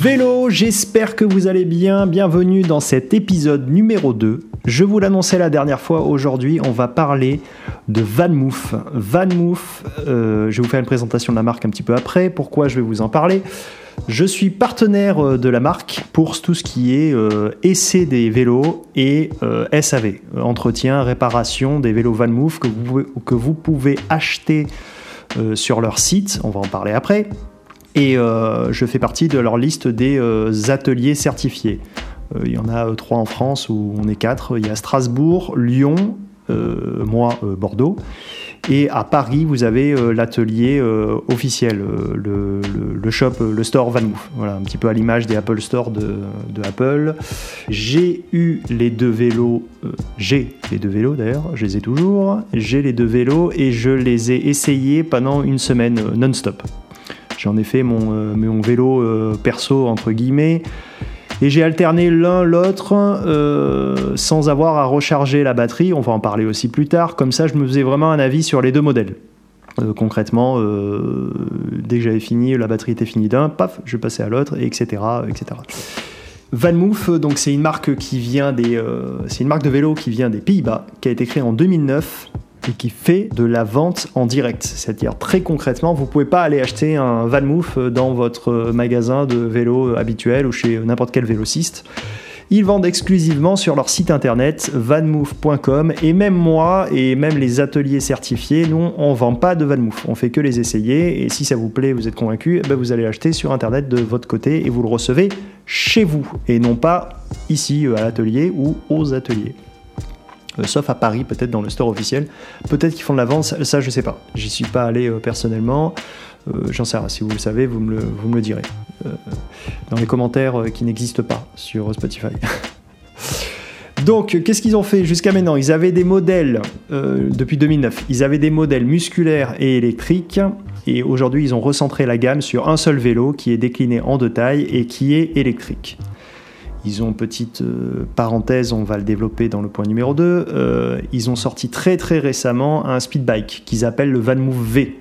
Vélo, j'espère que vous allez bien. Bienvenue dans cet épisode numéro 2. Je vous l'annonçais la dernière fois, aujourd'hui on va parler de VanMoof. VanMoof, euh, je vais vous faire une présentation de la marque un petit peu après. Pourquoi je vais vous en parler? Je suis partenaire euh, de la marque pour tout ce qui est euh, essai des vélos et SAV, entretien, réparation des vélos VanMoof que vous, que vous pouvez acheter sur leur site, on va en parler après. Et je fais partie de leur liste des ateliers certifiés. Il y en a trois en France où on est quatre. Il y a Strasbourg, Lyon, moi Bordeaux. Et à Paris, vous avez euh, l'atelier euh, officiel, euh, le, shop, le store VanMoof. Voilà, un petit peu à l'image des Apple Store de, Apple. J'ai eu les deux vélos, j'ai les deux vélos d'ailleurs, je les ai toujours. J'ai les deux vélos et je les ai essayés pendant une semaine non-stop. J'en ai fait mon, vélo perso, entre guillemets. Et j'ai alterné l'un l'autre euh, sans avoir à recharger la batterie. On va en parler aussi plus tard. Comme ça, je me faisais vraiment un avis sur les deux modèles. Euh, concrètement, euh, dès que j'avais fini, la batterie était finie d'un, paf, je passais à l'autre, etc., etc. VanMoof, donc c'est une marque qui vient des, c'est une marque de vélo qui vient des Pays-Bas, qui a été créée en 2009 et qui fait de la vente en direct. C'est-à-dire très concrètement, vous ne pouvez pas aller acheter un VanMoof dans votre magasin de vélo habituel ou chez n'importe quel vélociste. Ils vendent exclusivement sur leur site internet vanmoof.com et même moi et même les ateliers certifiés, nous on vend pas de vanmoof, on fait que les essayer et si ça vous plaît, vous êtes convaincu, eh ben vous allez l'acheter sur internet de votre côté et vous le recevez chez vous et non pas ici à l'atelier ou aux ateliers. Euh, sauf à Paris, peut-être dans le store officiel. Peut-être qu'ils font de la vente, ça, je sais pas. J'y suis pas allé euh, personnellement. Euh, j'en sais rien. Si vous le savez, vous me le, vous me le direz. dans les commentaires qui n'existent pas sur Spotify. Donc, qu'est-ce qu'ils ont fait jusqu'à maintenant? Ils avaient des modèles, depuis 2009, ils avaient des modèles musculaires et électriques. Et aujourd'hui, ils ont recentré la gamme sur un seul vélo qui est décliné en deux tailles et qui est électrique. Ils ont, petite euh, parenthèse, on va le développer dans le point numéro 2, euh, ils ont sorti très très récemment un speed bike qu'ils appellent le VanMoof V.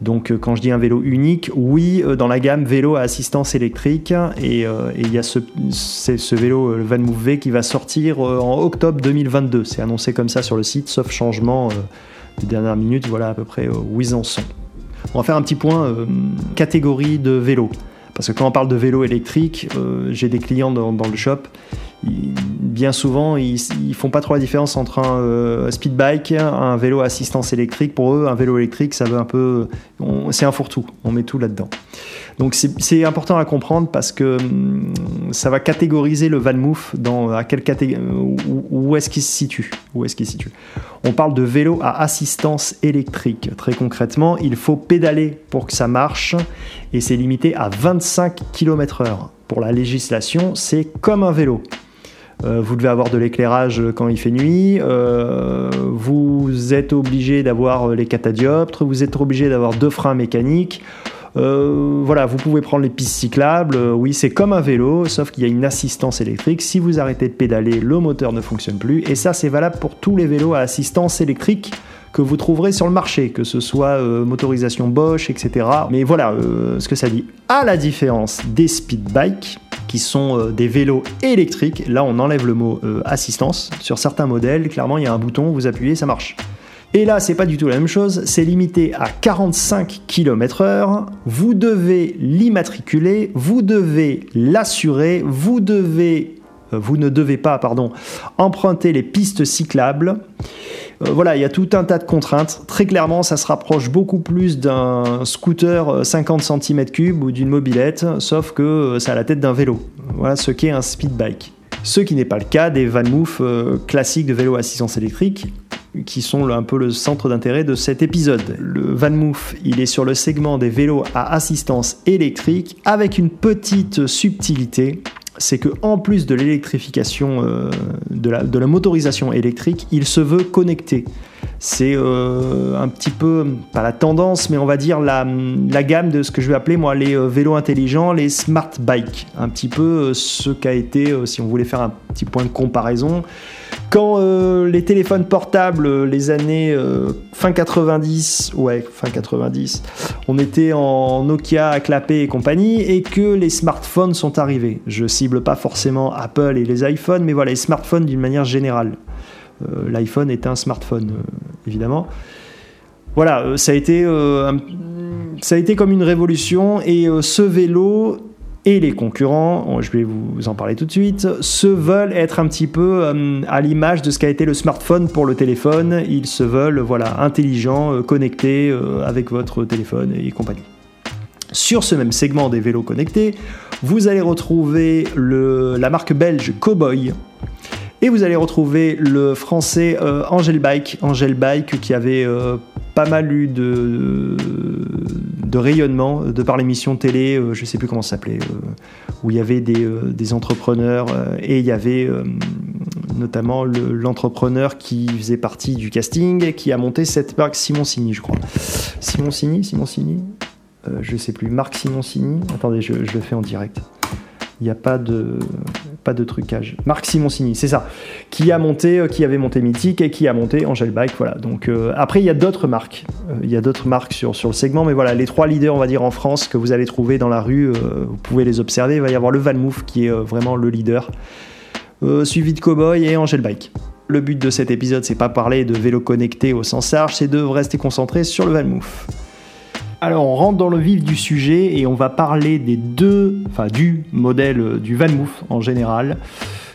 Donc euh, quand je dis un vélo unique, oui, dans la gamme vélo à assistance électrique, et il y a ce, vélo, le VanMoof V, qui va sortir en octobre 2022. C'est annoncé comme ça sur le site, sauf changement de dernière minute, voilà à peu près où ils en sont. On va faire un petit point catégorie de vélo. Parce que quand on parle de vélo électrique, euh, j'ai des clients dans, le shop, bien souvent, ils, font pas trop la différence entre un euh, speed bike, un vélo assistance électrique. Pour eux, un vélo électrique, ça veut un peu, c'est un fourre-tout. On met tout là-dedans. Donc c'est important à comprendre parce que hum, ça va catégoriser le VanMoof dans à quelle catégorie, où, est-ce qu'il se situe, où est-ce qu'il se situe? On parle de vélo à assistance électrique. Très concrètement, il faut pédaler pour que ça marche et c'est limité à 25 km/h. Pour la législation, c'est comme un vélo. Euh, vous devez avoir de l'éclairage quand il fait nuit, euh, vous êtes obligé d'avoir les catadioptres, vous êtes obligé d'avoir deux freins mécaniques, euh, voilà, vous pouvez prendre les pistes cyclables. Euh, oui, c'est comme un vélo, sauf qu'il y a une assistance électrique. Si vous arrêtez de pédaler, le moteur ne fonctionne plus. Et ça, c'est valable pour tous les vélos à assistance électrique que vous trouverez sur le marché, que ce soit euh, motorisation Bosch, etc. Mais voilà ce que ça dit. À la différence des speed bikes, qui sont des vélos électriques, là on enlève le mot assistance. Sur certains modèles, clairement, il y a un bouton, vous appuyez, ça marche. Et là, c'est pas du tout la même chose, c'est limité à 45 km/h. Vous devez l'immatriculer, vous devez l'assurer, vous devez euh, vous ne devez pas, pardon, emprunter les pistes cyclables. Euh, voilà, il y a tout un tas de contraintes. Très clairement, ça se rapproche beaucoup plus d'un scooter 50 cm3 ou d'une mobilette, sauf que euh, ça a la tête d'un vélo. Voilà ce qu'est un speed bike. Ce qui n'est pas le cas des VanMoof classiques de vélo assistance électrique qui sont un peu le centre d'intérêt de cet épisode. Le VanMoof, il est sur le segment des vélos à assistance électrique avec une petite subtilité c'est que en plus de l'électrification, euh, de, la, de, la, motorisation électrique, il se veut connecté. C'est euh, un petit peu, pas la tendance, mais on va dire la, gamme de ce que je vais appeler moi les euh, vélos intelligents, les smart bikes. Un petit peu ce qu'a été, si on voulait faire un petit point de comparaison, Quand euh, les téléphones portables, euh, les années euh, fin 90, ouais, fin 90, on était en Nokia, à clapper et compagnie, et que les smartphones sont arrivés. Je cible pas forcément Apple et les iPhones, mais voilà, les smartphones d'une manière générale. L'iPhone est un smartphone, évidemment. Voilà, ça a été, ça a été comme une révolution, et ce vélo et les concurrents, je vais vous en parler tout de suite, se veulent être un petit peu euh, à l'image de ce qu'a été le smartphone pour le téléphone. Ils se veulent voilà, intelligents, euh, connectés euh, avec votre téléphone et compagnie. Sur ce même segment des vélos connectés, vous allez retrouver la marque belge Cowboy, et vous allez retrouver le français Angel Bike, Angel Bike qui avait pas mal eu de, de rayonnement de par l'émission télé, euh, je sais plus comment ça s'appelait, euh, où il y avait des, euh, des entrepreneurs et il y avait notamment l'entrepreneur qui faisait partie du casting et qui a monté cette marque Simoncini, je crois. Simoncini, Simoncini, je sais plus, Marc Simoncini. Attendez, je, je le fais en direct. Il n'y a pas de, pas de trucage. Marc Simoncini, c'est ça. Qui a monté, euh, qui avait monté Mythique et qui a monté Angel Bike. Voilà. Donc euh, après, il y a d'autres marques. Euh, il y a d'autres marques sur, sur le segment, mais voilà, les trois leaders, on va dire en France, que vous allez trouver dans la rue, vous pouvez les observer. Il va y avoir le Valmouth qui est vraiment le leader, suivi de Cowboy et Angel Bike. Le but de cet épisode, c'est pas parler de vélo connecté au sens large, c'est de rester concentré sur le Valmouth. Alors on rentre dans le vif du sujet et on va parler des deux, enfin du modèle du VanMoof en général.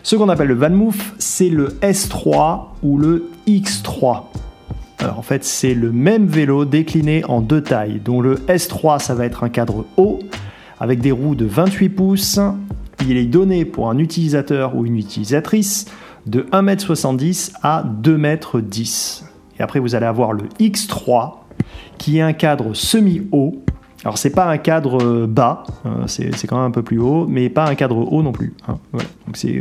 Ce qu'on appelle le VanMoof, c'est le S3 ou le X3. Alors en fait, c'est le même vélo décliné en deux tailles. dont le S3, ça va être un cadre haut avec des roues de 28 pouces. Il est donné pour un utilisateur ou une utilisatrice de 1m70 à 2m10. Et après, vous allez avoir le X3 qui est un cadre semi-haut. Alors c'est pas un cadre euh, bas, euh, c'est quand même un peu plus haut, mais pas un cadre haut non plus. Hein,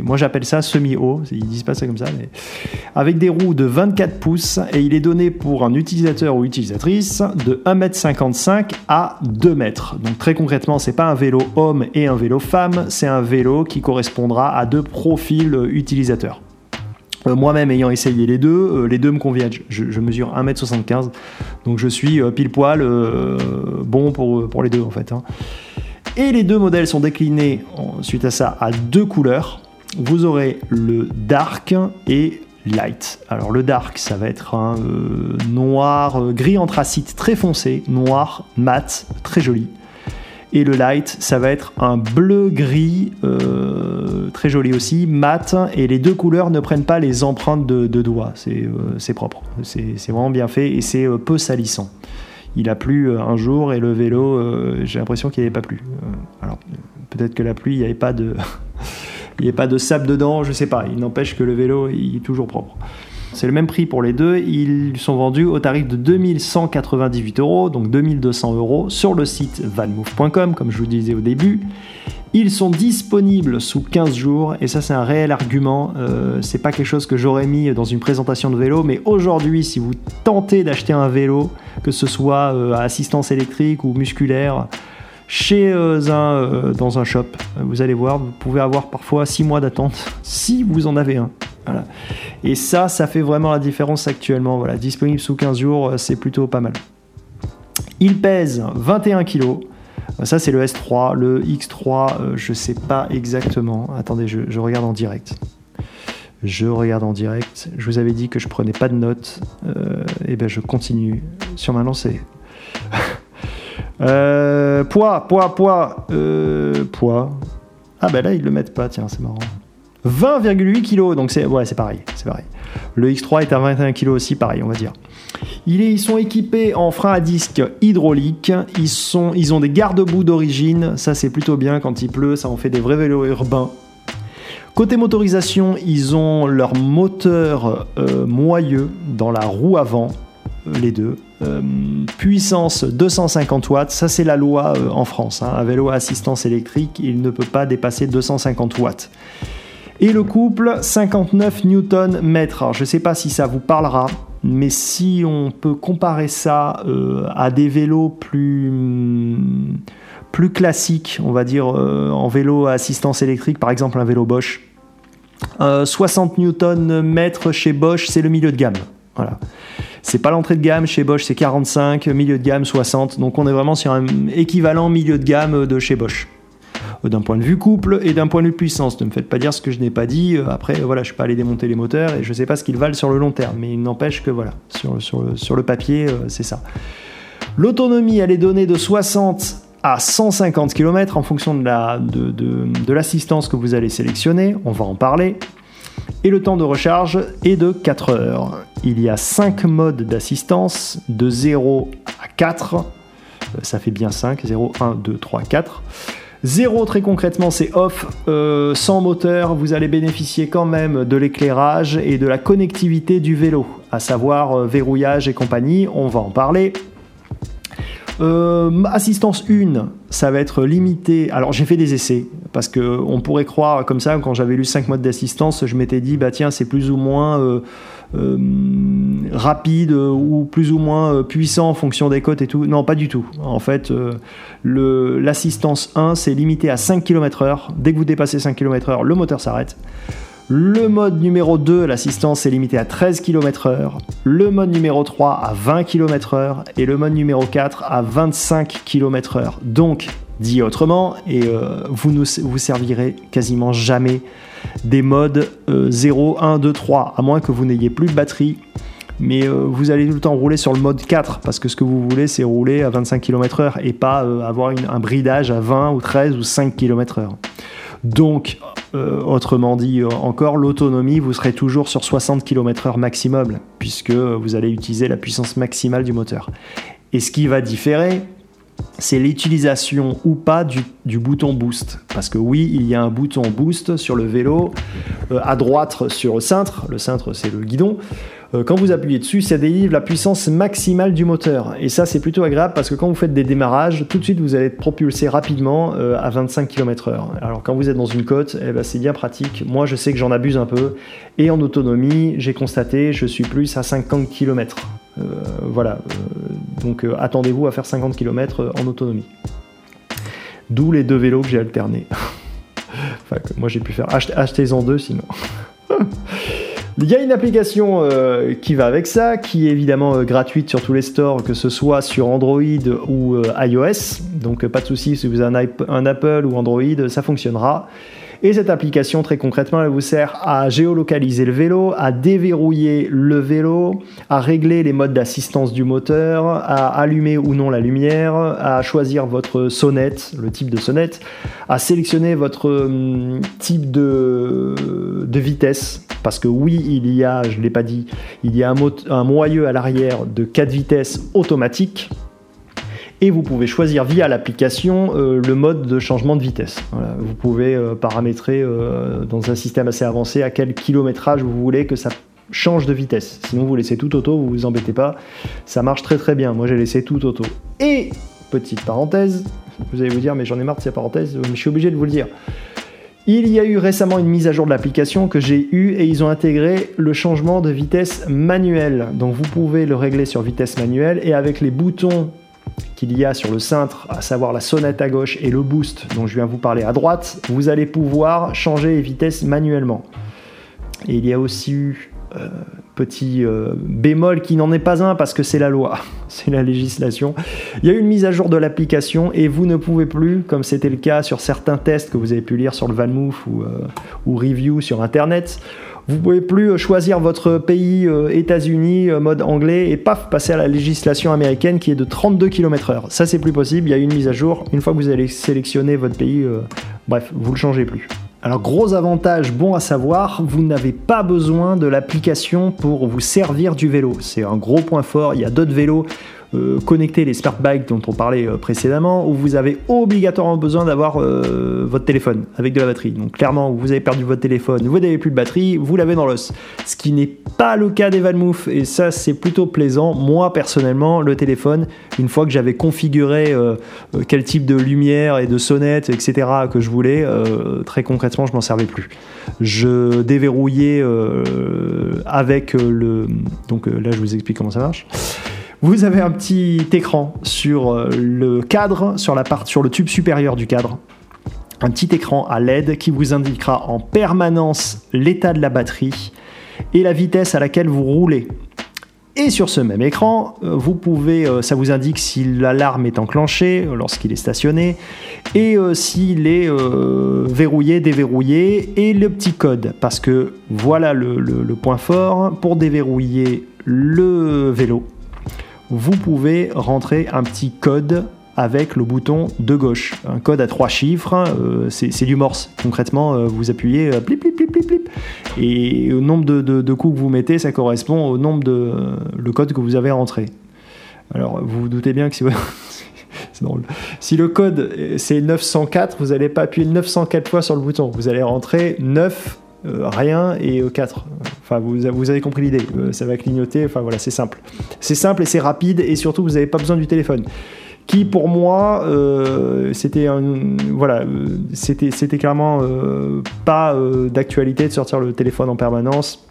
moi j'appelle ça semi-haut, ils disent pas ça comme ça, mais avec des roues de 24 pouces et il est donné pour un utilisateur ou utilisatrice de 1m55 à 2 m. Donc très concrètement, c'est pas un vélo homme et un vélo femme, c'est un vélo qui correspondra à deux profils utilisateurs. Euh, moi-même ayant essayé les deux, euh, les deux me conviennent. Je, mesure 1m75, donc je suis euh, pile poil bon pour, les deux en fait. Hein. Et les deux modèles sont déclinés suite à ça à deux couleurs. Vous aurez le dark et light. Alors le dark, ça va être un noir gris anthracite très foncé, noir mat, très joli. Et le light, ça va être un bleu-gris, euh, très joli aussi, mat. Et les deux couleurs ne prennent pas les empreintes de, doigts. C'est euh, propre. C'est vraiment bien fait et c'est euh, peu salissant. Il a plu un jour et le vélo, j'ai l'impression qu'il n'y avait pas plu. alors peut-être que la pluie, il n'y avait pas de... il avait pas de sable dedans, je sais pas. Il n'empêche que le vélo il est toujours propre. C'est le même prix pour les deux. Ils sont vendus au tarif de 2198 euros, donc 2200 euros, sur le site vanmove.com, comme je vous disais au début. Ils sont disponibles sous 15 jours et ça c'est un réel argument. Euh, c'est pas quelque chose que j'aurais mis dans une présentation de vélo, mais aujourd'hui, si vous tentez d'acheter un vélo, que ce soit euh, à assistance électrique ou musculaire, chez euh, un, dans un shop, vous allez voir, vous pouvez avoir parfois 6 mois d'attente si vous en avez un. Et ça, ça fait vraiment la différence actuellement. Voilà, disponible sous 15 jours, euh, c'est plutôt pas mal. Il pèse 21 kg. Euh, ça, c'est le S3. Le X3, euh, je sais pas exactement. Attendez, je, regarde en direct. Je regarde en direct. Je vous avais dit que je prenais pas de notes. et ben, je continue sur ma lancée. poids, poids, poids, poids. Ah ben là, ils le mettent pas, tiens, c'est marrant. 20,8 kg, donc c'est ouais, c'est pareil, c'est pareil. Le X3 est à 21 kg aussi, pareil, on va dire. ils sont équipés en frein à disque hydraulique. Ils, sont, ils ont des garde-boue d'origine. Ça, c'est plutôt bien quand il pleut. Ça en fait des vrais vélos urbains. Côté motorisation, ils ont leur moteur euh, moyeux dans la roue avant, euh, les deux. Euh, puissance 250 watts, ça c'est la loi en France. Hein. Un vélo à assistance électrique, il ne peut pas dépasser 250 watts. Et le couple, 59 Nm. Alors, je ne sais pas si ça vous parlera, mais si on peut comparer ça euh, à des vélos plus, plus classiques, on va dire euh, en vélo à assistance électrique, par exemple un vélo Bosch, Euh, 60 Nm chez Bosch, c'est le milieu de gamme. Voilà. C'est pas l'entrée de gamme chez Bosch, c'est 45, milieu de gamme 60. Donc on est vraiment sur un équivalent milieu de gamme de chez Bosch. Euh, D'un point de vue couple et d'un point de vue puissance. Ne me faites pas dire ce que je n'ai pas dit. Euh, Après, voilà, je suis pas allé démonter les moteurs et je sais pas ce qu'ils valent sur le long terme. Mais il n'empêche que voilà, sur, le, papier, euh, c'est ça. L'autonomie, elle est donnée de 60 à 150 km en fonction de de- l'assistance que vous allez sélectionner. On va en parler. Et le temps de recharge est de 4 heures. Il y a 5 modes d'assistance, de 0 à 4. Euh, Ça fait bien 5, 0, 1, 2, 3, 4. 0 très concrètement c'est off, Euh, sans moteur vous allez bénéficier quand même de l'éclairage et de la connectivité du vélo, à savoir euh, verrouillage et compagnie, on va en parler. Euh, assistance 1, ça va être limité. Alors j'ai fait des essais parce que on pourrait croire comme ça quand j'avais lu 5 modes d'assistance, je m'étais dit bah tiens c'est plus ou moins euh, euh, rapide ou plus ou moins puissant en fonction des côtes et tout. Non pas du tout. En fait l'assistance 1 c'est limité à 5 km/h. Dès que vous dépassez 5 km/h, le moteur s'arrête. Le mode numéro 2, l'assistance est limitée à 13 km/h. Le mode numéro 3 à 20 km/h. Et le mode numéro 4 à 25 km/h. Donc, dit autrement, et euh, vous ne vous servirez quasiment jamais des modes euh, 0, 1, 2, 3, à moins que vous n'ayez plus de batterie. Mais euh, vous allez tout le temps rouler sur le mode 4 parce que ce que vous voulez c'est rouler à 25 km/h et pas euh, avoir un bridage à 20 ou 13 ou 5 km/h. Donc, euh, autrement dit euh, encore, l'autonomie, vous serez toujours sur 60 km/h maximum, puisque vous allez utiliser la puissance maximale du moteur. Et ce qui va différer, c'est l'utilisation ou pas du, bouton boost. Parce que oui, il y a un bouton boost sur le vélo, euh, à droite sur le cintre, le cintre c'est le guidon. Euh, quand vous appuyez dessus, ça délivre la puissance maximale du moteur. Et ça, c'est plutôt agréable parce que quand vous faites des démarrages, tout de suite, vous allez être propulsé rapidement euh, à 25 km/h. Alors, quand vous êtes dans une côte, eh ben, c'est bien pratique. Moi, je sais que j'en abuse un peu. Et en autonomie, j'ai constaté, je suis plus à 50 km. Euh, voilà. Euh, donc, euh, attendez-vous à faire 50 km en autonomie. D'où les deux vélos que j'ai alternés. enfin, que moi, j'ai pu faire. Achetez- Achetez-en deux sinon. Il y a une application qui va avec ça, qui est évidemment gratuite sur tous les stores, que ce soit sur Android ou iOS. Donc pas de souci, si vous avez un Apple ou Android, ça fonctionnera. Et cette application, très concrètement, elle vous sert à géolocaliser le vélo, à déverrouiller le vélo, à régler les modes d'assistance du moteur, à allumer ou non la lumière, à choisir votre sonnette, le type de sonnette, à sélectionner votre hum, type de, vitesse. Parce que oui, il y a, je ne l'ai pas dit, il y a un, moyeu à l'arrière de 4 vitesses automatique. Et vous pouvez choisir via l'application euh, le mode de changement de vitesse. Vous pouvez euh, paramétrer euh, dans un système assez avancé à quel kilométrage vous voulez que ça change de vitesse. Sinon, vous laissez tout auto, vous vous embêtez pas. Ça marche très très bien. Moi, j'ai laissé tout auto. Et, petite parenthèse, vous allez vous dire, mais j'en ai marre de ces parenthèses, mais je suis obligé de vous le dire. Il y a eu récemment une mise à jour de l'application que j'ai eue et ils ont intégré le changement de vitesse manuelle. Donc vous pouvez le régler sur vitesse manuelle et avec les boutons qu'il y a sur le cintre, à savoir la sonnette à gauche et le boost dont je viens vous parler à droite, vous allez pouvoir changer les vitesses manuellement. Et il y a aussi eu euh, petit euh, bémol qui n'en est pas un parce que c'est la loi, c'est la législation. Il y a eu une mise à jour de l'application et vous ne pouvez plus, comme c'était le cas sur certains tests que vous avez pu lire sur le VanMoof ou, euh, ou review sur internet, vous pouvez plus euh, choisir votre pays euh, États-Unis euh, mode anglais et paf passer à la législation américaine qui est de 32 km/h. Ça c'est plus possible. Il y a une mise à jour. Une fois que vous allez sélectionner votre pays, bref, vous le changez plus. Alors gros avantage, bon à savoir, vous n'avez pas besoin de l'application pour vous servir du vélo. C'est un gros point fort. Il y a d'autres vélos euh, connectés, les smart bikes dont on parlait euh, précédemment, où vous avez obligatoirement besoin d'avoir euh, votre téléphone avec de la batterie. Donc clairement, vous avez perdu votre téléphone, vous n'avez plus de batterie, vous l'avez dans l'os. Ce qui n'est pas le cas des VanMoof, et ça c'est plutôt plaisant. Moi personnellement, le téléphone, une fois que j'avais configuré quel type de lumière et de sonnette, etc. que je voulais, très concrètement, je m'en servais plus. Je déverrouillais avec le... Donc là, je vous explique comment ça marche. Vous avez un petit écran sur euh, le cadre, sur la part, sur le tube supérieur du cadre. un petit écran à LED qui vous indiquera en permanence l'état de la batterie et la vitesse à laquelle vous roulez. Et sur ce même écran, euh, vous pouvez, euh, ça vous indique si l'alarme est enclenchée lorsqu'il est stationné et s'il est verrouillé, déverrouillé et le petit code. Parce que voilà le point fort, pour déverrouiller le vélo, vous pouvez rentrer un petit code avec le bouton de gauche. Un code à trois chiffres, euh, c'est du morse. Concrètement, euh, vous appuyez euh, plip, plip, plip, plip, plip, et au nombre de, coups que vous mettez, ça correspond au nombre de le code que vous avez rentré. Alors, vous vous doutez bien que si, drôle. si le code c'est 904, vous n'allez pas appuyer 904 fois sur le bouton. Vous allez rentrer 9, rien et 4. Enfin, vous, avez compris l'idée. ça va clignoter. Enfin, voilà, c'est simple. C'est simple et c'est rapide et surtout, vous n'avez pas besoin du téléphone qui pour moi euh, c'était voilà euh, c'était clairement euh, pas d'actualité de sortir le téléphone en permanence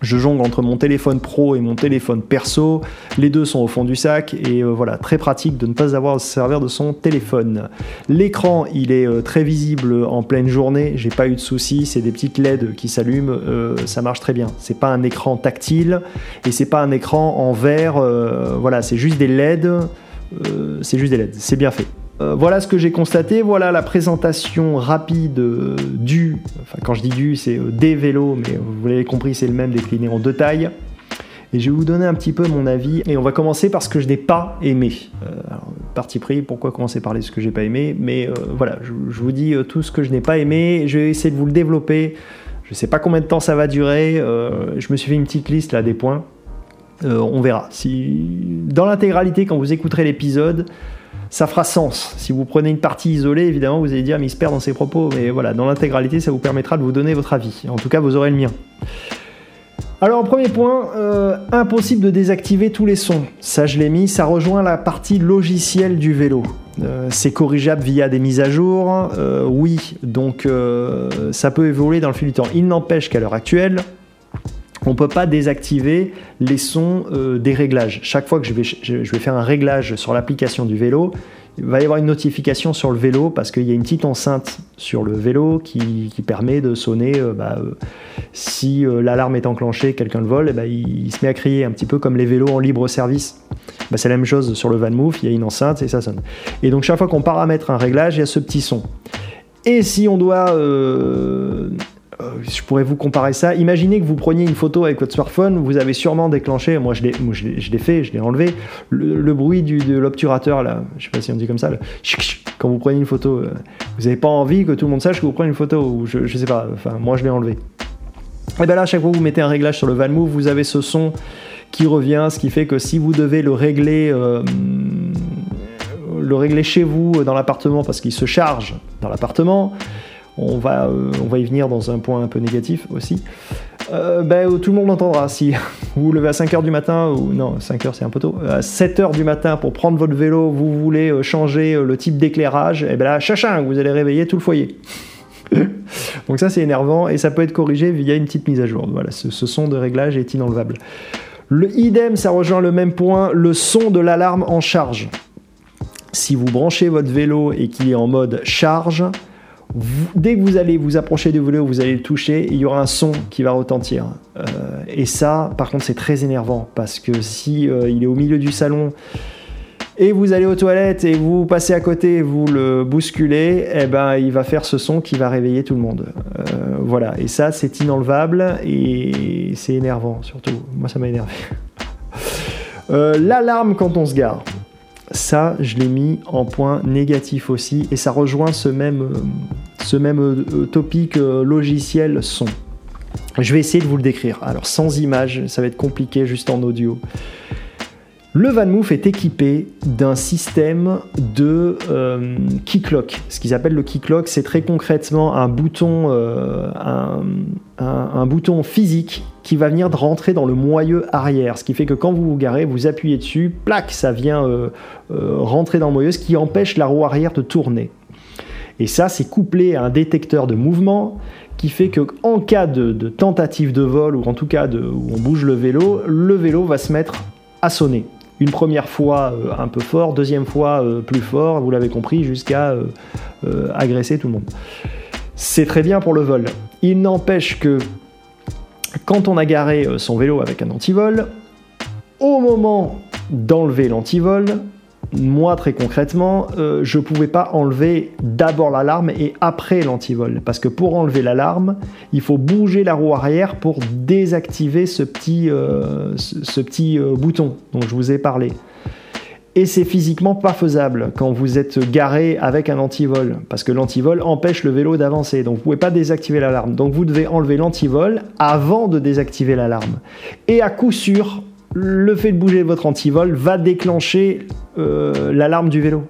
je jongle entre mon téléphone pro et mon téléphone perso. Les deux sont au fond du sac et voilà, très pratique de ne pas avoir à se servir de son téléphone. L'écran, il est très visible en pleine journée. J'ai pas eu de soucis. C'est des petites LED qui s'allument. ça marche très bien. C'est pas un écran tactile et c'est pas un écran en verre. voilà, c'est juste des LED. Euh, c'est juste des LED, c'est bien fait. Euh, voilà ce que j'ai constaté, voilà la présentation rapide euh, du, enfin quand je dis du c'est des vélos, mais vous l'avez compris c'est le même décliné en deux tailles. Et je vais vous donner un petit peu mon avis. Et on va commencer par ce que je n'ai pas aimé. parti pris, pourquoi commencer par ce que j'ai pas aimé Mais voilà, je, vous dis tout ce que je n'ai pas aimé. Je vais essayer de vous le développer. Je ne sais pas combien de temps ça va durer. je me suis fait une petite liste là des points. Euh, on verra. Si, dans l'intégralité, quand vous écouterez l'épisode, ça fera sens. Si vous prenez une partie isolée, évidemment, vous allez dire, mais il se perd dans ses propos. Mais voilà, dans l'intégralité, ça vous permettra de vous donner votre avis. En tout cas, vous aurez le mien. Alors, premier point, euh, impossible de désactiver tous les sons. Ça, je l'ai mis, ça rejoint la partie logicielle du vélo. Euh, c'est corrigeable via des mises à jour. oui, donc ça peut évoluer dans le fil du temps. Il n'empêche qu'à l'heure actuelle, on ne peut pas désactiver les sons euh, des réglages. Chaque fois que je vais, faire un réglage sur l'application du vélo, il va y avoir une notification sur le vélo parce qu'il y a une petite enceinte sur le vélo qui, permet de sonner euh, bah, euh, si l'alarme est enclenchée, quelqu'un le vole, et bah, il, se met à crier un petit peu comme les vélos en libre service. Bah, c'est la même chose sur le VanMoof, il y a une enceinte et ça sonne. Et donc chaque fois qu'on paramètre un réglage, il y a ce petit son. Et si on doit je pourrais vous comparer ça. Imaginez que vous preniez une photo avec votre smartphone, vous avez sûrement déclenché, moi je l'ai fait, je l'ai enlevé, le, bruit de l'obturateur, là, je sais pas si on dit comme ça, quand vous prenez une photo, euh, vous n'avez pas envie que tout le monde sache que vous prenez une photo, ou je, je sais pas, enfin moi je l'ai enlevé. Et bien là, à chaque fois que vous mettez un réglage sur le VanMove, vous avez ce son qui revient, ce qui fait que si vous devez le régler, euh, le régler chez vous dans l'appartement parce qu'il se charge dans l'appartement, on va, euh, on va y venir dans un point un peu négatif aussi. Euh, ben, tout le monde l'entendra. Si vous vous levez à 5h du matin, ou non, 5h c'est un peu tôt, à 7h du matin pour prendre votre vélo, vous voulez euh, changer le type d'éclairage, et ben là, chacun, vous allez réveiller tout le foyer. Donc ça c'est énervant et ça peut être corrigé via une petite mise à jour. Voilà, ce, son de réglage est inenlevable. Le idem, ça rejoint le même point, le son de l'alarme en charge. Si vous branchez votre vélo et qu'il est en mode charge, dès que vous allez vous approcher du vélo, vous allez le toucher, il y aura un son qui va retentir. Euh, et ça, par contre, c'est très énervant parce que si euh, il est au milieu du salon et vous allez aux toilettes et vous passez à côté, vous le bousculez, eh ben il va faire ce son qui va réveiller tout le monde. Euh, voilà. Et ça, c'est inenlevable et c'est énervant surtout. Moi, ça m'a énervé. L'alarme quand on se gare. Ça, je l'ai mis en point négatif aussi, et ça rejoint ce même, ce même euh, topic euh, logiciel son. Je vais essayer de vous le décrire. Alors sans image, ça va être compliqué juste en audio. Le VanMoof est équipé d'un système de euh, keyclock. Ce qu'ils appellent le keyclock, c'est très concrètement un bouton, euh, un, bouton physique qui va venir de rentrer dans le moyeu arrière. Ce qui fait que quand vous vous garez, vous appuyez dessus, plaque, ça vient euh, rentrer dans le moyeu, ce qui empêche la roue arrière de tourner. Et ça, c'est couplé à un détecteur de mouvement qui fait que en cas de, tentative de vol ou en tout cas où on bouge le vélo, le vélo va se mettre à sonner Une première fois euh, un peu fort, deuxième fois euh, plus fort, vous l'avez compris, jusqu'à euh, agresser tout le monde. C'est très bien pour le vol. Il n'empêche que quand on a garé son vélo avec un antivol, au moment d'enlever l'antivol, moi très concrètement, je ne pouvais pas enlever d'abord l'alarme et après l'antivol. Parce que pour enlever l'alarme, il faut bouger la roue arrière pour désactiver ce petit, ce, petit bouton dont je vous ai parlé. Et c'est physiquement pas faisable quand vous êtes garé avec un antivol, parce que l'antivol empêche le vélo d'avancer, donc vous pouvez pas désactiver l'alarme. Donc vous devez enlever l'antivol avant de désactiver l'alarme. Et à coup sûr, le fait de bouger votre antivol va déclencher euh, l'alarme du vélo.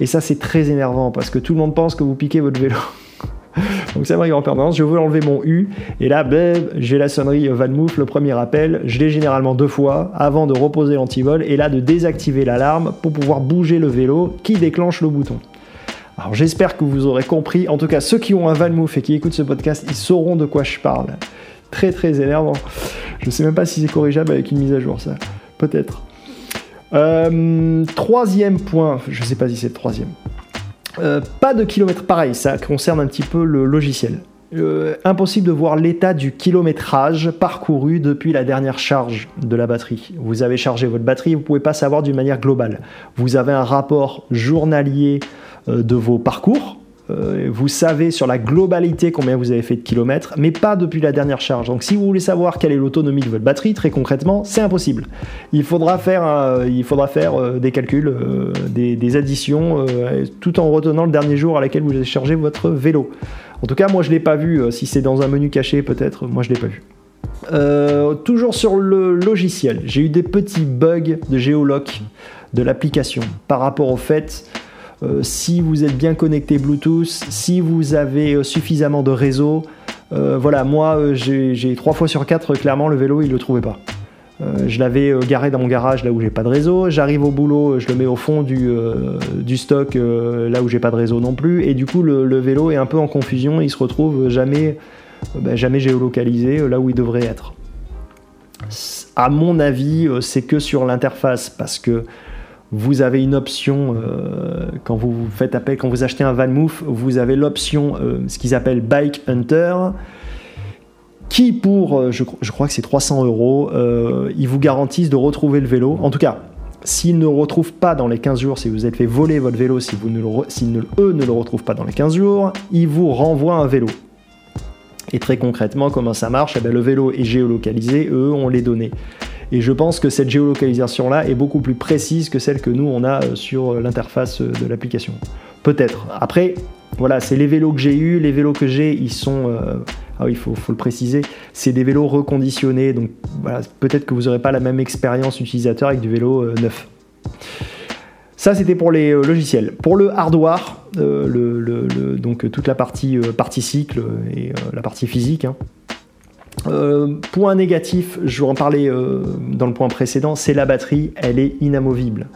Et ça c'est très énervant, parce que tout le monde pense que vous piquez votre vélo. Donc ça m'arrive en permanence, je veux enlever mon U, et là, ben, j'ai la sonnerie VanMoof, le premier appel, je l'ai généralement deux fois, avant de reposer l'antivol, et là de désactiver l'alarme pour pouvoir bouger le vélo qui déclenche le bouton. Alors j'espère que vous aurez compris, en tout cas ceux qui ont un VanMoof et qui écoutent ce podcast, ils sauront de quoi je parle. Très très énervant. Je sais même pas si c'est corrigeable avec une mise à jour ça. Peut-être. Euh, troisième point, je sais pas si c'est le troisième. Euh, pas de kilomètre, pareil, ça concerne un petit peu le logiciel. Euh, impossible de voir l'état du kilométrage parcouru depuis la dernière charge de la batterie. Vous avez chargé votre batterie, vous ne pouvez pas savoir d'une manière globale. Vous avez un rapport journalier de vos parcours, euh, vous savez sur la globalité combien vous avez fait de kilomètres, mais pas depuis la dernière charge. Donc si vous voulez savoir quelle est l'autonomie de votre batterie, très concrètement, c'est impossible. Il faudra faire, il faudra faire euh, des calculs, euh, des, additions, tout en retenant le dernier jour à laquelle vous avez chargé votre vélo. En tout cas, moi je ne l'ai pas vu. Si c'est dans un menu caché, peut-être, moi je ne l'ai pas vu. toujours sur le logiciel, j'ai eu des petits bugs de géoloc de l'application par rapport au fait euh, si vous êtes bien connecté Bluetooth, si vous avez euh, suffisamment de réseau. Euh, voilà, moi j'ai 3 fois sur 4, clairement le vélo il le trouvait pas. je l'avais garé dans mon garage là où j'ai pas de réseau. J'arrive au boulot, je le mets au fond du, stock là où j'ai pas de réseau non plus. Et du coup, le, vélo est un peu en confusion. Il se retrouve jamais, bah, jamais géolocalisé là où il devrait être. À mon avis, c'est que sur l'interface parce que vous avez une option euh, quand vous faites appel, quand vous achetez un VanMoof, vous avez l'option euh, ce qu'ils appellent Bike Hunter qui pour, euh, je, crois que c'est 300 euros, ils vous garantissent de retrouver le vélo. En tout cas, s'ils ne le retrouvent pas dans les 15 jours, si vous êtes fait voler votre vélo, si, vous ne le retrouvent pas dans les 15 jours, ils vous renvoient un vélo. Et très concrètement, comment ça marche? Eh bien, Le vélo est géolocalisé, eux, on les données. Et je pense que cette géolocalisation-là est beaucoup plus précise que celle que nous, on a euh, sur euh, l'interface euh, de l'application. Peut-être. Après, voilà, c'est les vélos que j'ai eus. Les vélos que j'ai, ils sont... ah oui, il faut, le préciser. C'est des vélos reconditionnés. Donc voilà, peut-être que vous n'aurez pas la même expérience utilisateur avec du vélo neuf. Ça, c'était pour les logiciels. Pour le hardware, le, donc toute la partie partie cycle et la partie physique, hein, euh, point négatif, je vous en parlais euh, dans le point précédent, c'est la batterie, elle est inamovible.